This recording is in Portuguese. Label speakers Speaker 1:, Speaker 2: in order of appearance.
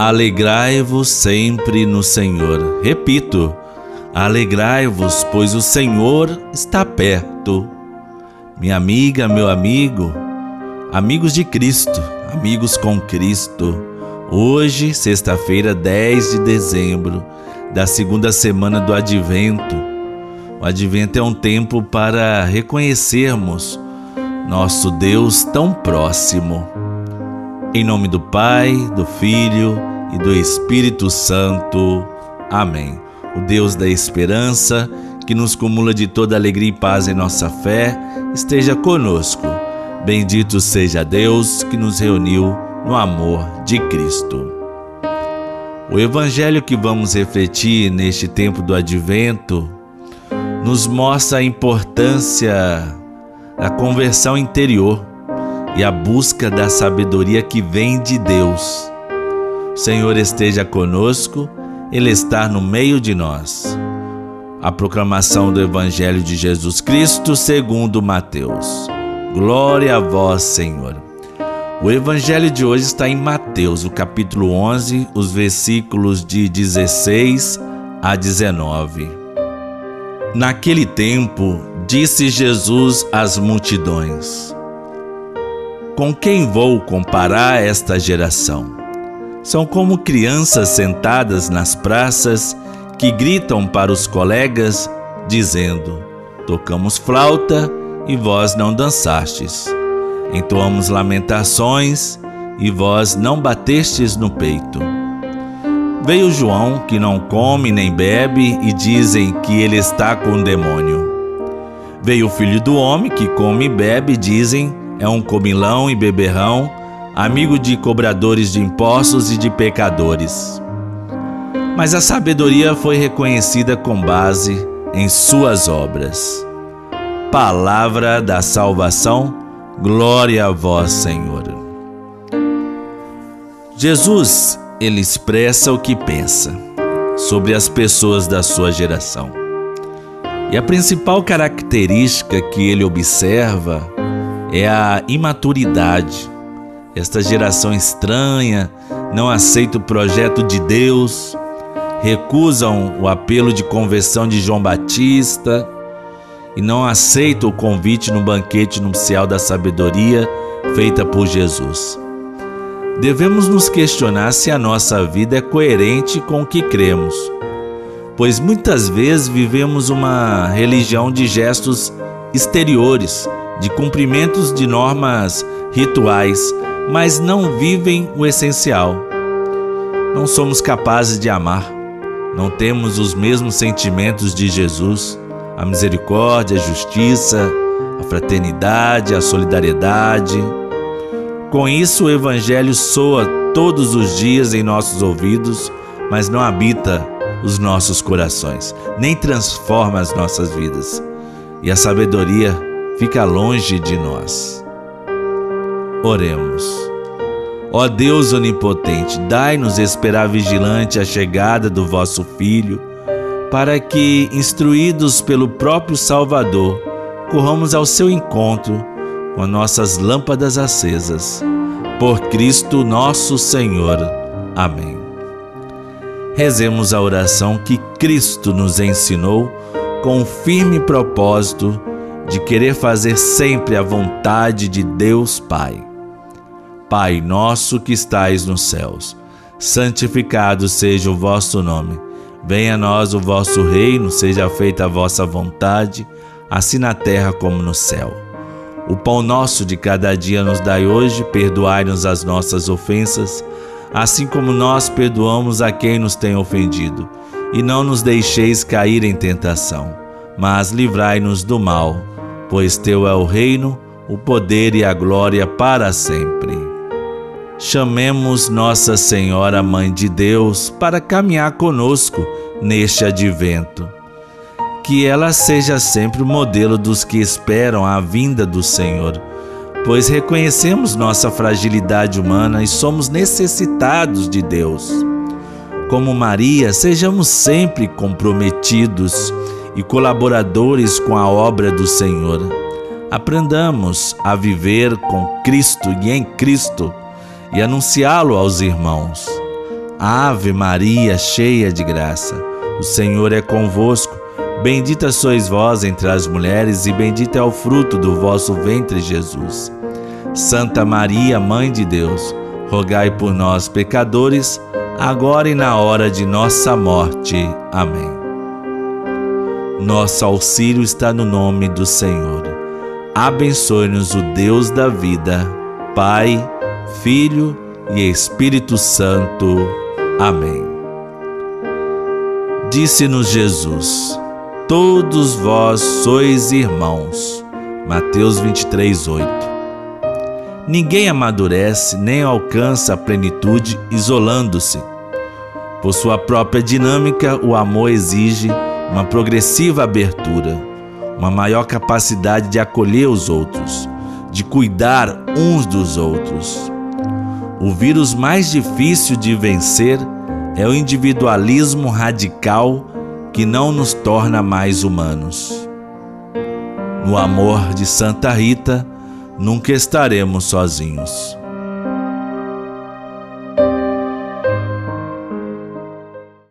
Speaker 1: Alegrai-vos sempre no Senhor. Repito, alegrai-vos, pois o Senhor está perto. Minha amiga, meu amigo, amigos de Cristo, amigos com Cristo. Hoje, sexta-feira, 10 de dezembro, da segunda semana do Advento. O Advento é um tempo para reconhecermos nosso Deus tão próximo. Em nome do Pai, do Filho e do Espírito Santo. Amém. O Deus da esperança, que nos cumula de toda alegria e paz em nossa fé, esteja conosco. Bendito seja Deus que nos reuniu no amor de Cristo. O evangelho que vamos refletir neste tempo do advento nos mostra a importância da conversão interior e a busca da sabedoria que vem de Deus. Senhor esteja conosco, Ele está no meio de nós. A proclamação do Evangelho de Jesus Cristo segundo Mateus. Glória a vós, Senhor. O Evangelho de hoje está em Mateus, o capítulo 11, os versículos de 16 a 19. Naquele tempo, disse Jesus às multidões: Com quem vou comparar esta geração? São como crianças sentadas nas praças que gritam para os colegas, dizendo: Tocamos flauta e vós não dançastes. Entoamos lamentações e vós não batestes no peito. Veio João, que não come nem bebe, e dizem que ele está com o demônio. Veio o filho do homem, que come e bebe, e dizem é um comilão e beberrão amigo de cobradores de impostos e de pecadores. Mas a sabedoria foi reconhecida com base em suas obras. Palavra da salvação, glória a vós, Senhor. Jesus, ele expressa o que pensa sobre as pessoas da sua geração. E a principal característica que ele observa é a imaturidade esta geração estranha não aceita o projeto de Deus, recusam o apelo de conversão de João Batista e não aceitam o convite no banquete nupcial da sabedoria feita por Jesus. Devemos nos questionar se a nossa vida é coerente com o que cremos, pois muitas vezes vivemos uma religião de gestos exteriores, de cumprimentos de normas rituais, mas não vivem o essencial. Não somos capazes de amar, não temos os mesmos sentimentos de Jesus, a misericórdia, a justiça, a fraternidade, a solidariedade. Com isso, o Evangelho soa todos os dias em nossos ouvidos, mas não habita os nossos corações, nem transforma as nossas vidas. E a sabedoria fica longe de nós. Oremos. Ó Deus onipotente, dai-nos esperar vigilante a chegada do vosso Filho, para que, instruídos pelo próprio Salvador, corramos ao seu encontro com nossas lâmpadas acesas. Por Cristo nosso Senhor. Amém. Rezemos a oração que Cristo nos ensinou com o firme propósito de querer fazer sempre a vontade de Deus Pai. Pai nosso que estais nos céus, santificado seja o vosso nome. Venha a nós o vosso reino, seja feita a vossa vontade, assim na terra como no céu. O pão nosso de cada dia nos dai hoje, perdoai-nos as nossas ofensas, assim como nós perdoamos a quem nos tem ofendido. E não nos deixeis cair em tentação, mas livrai-nos do mal, pois teu é o reino, o poder e a glória para sempre. Chamemos Nossa Senhora Mãe de Deus para caminhar conosco neste advento. Que ela seja sempre o modelo dos que esperam a vinda do Senhor, pois reconhecemos nossa fragilidade humana e somos necessitados de Deus. Como Maria, sejamos sempre comprometidos e colaboradores com a obra do Senhor. Aprendamos a viver com Cristo e em Cristo e anunciá-lo aos irmãos. Ave Maria, cheia de graça, o Senhor é convosco. Bendita sois vós entre as mulheres, e bendito é o fruto do vosso ventre, Jesus. Santa Maria, Mãe de Deus, rogai por nós, pecadores, agora e na hora de nossa morte. Amém. Nosso auxílio está no nome do Senhor. Abençoe-nos o Deus da vida, Pai, Filho e Espírito Santo. Amém. Disse-nos Jesus: Todos vós sois irmãos. Mateus 23, 8. Ninguém amadurece nem alcança a plenitude isolando-se. Por sua própria dinâmica, o amor exige uma progressiva abertura, uma maior capacidade de acolher os outros, de cuidar uns dos outros. O vírus mais difícil de vencer é o individualismo radical que não nos torna mais humanos. No amor de Santa Rita, nunca estaremos sozinhos.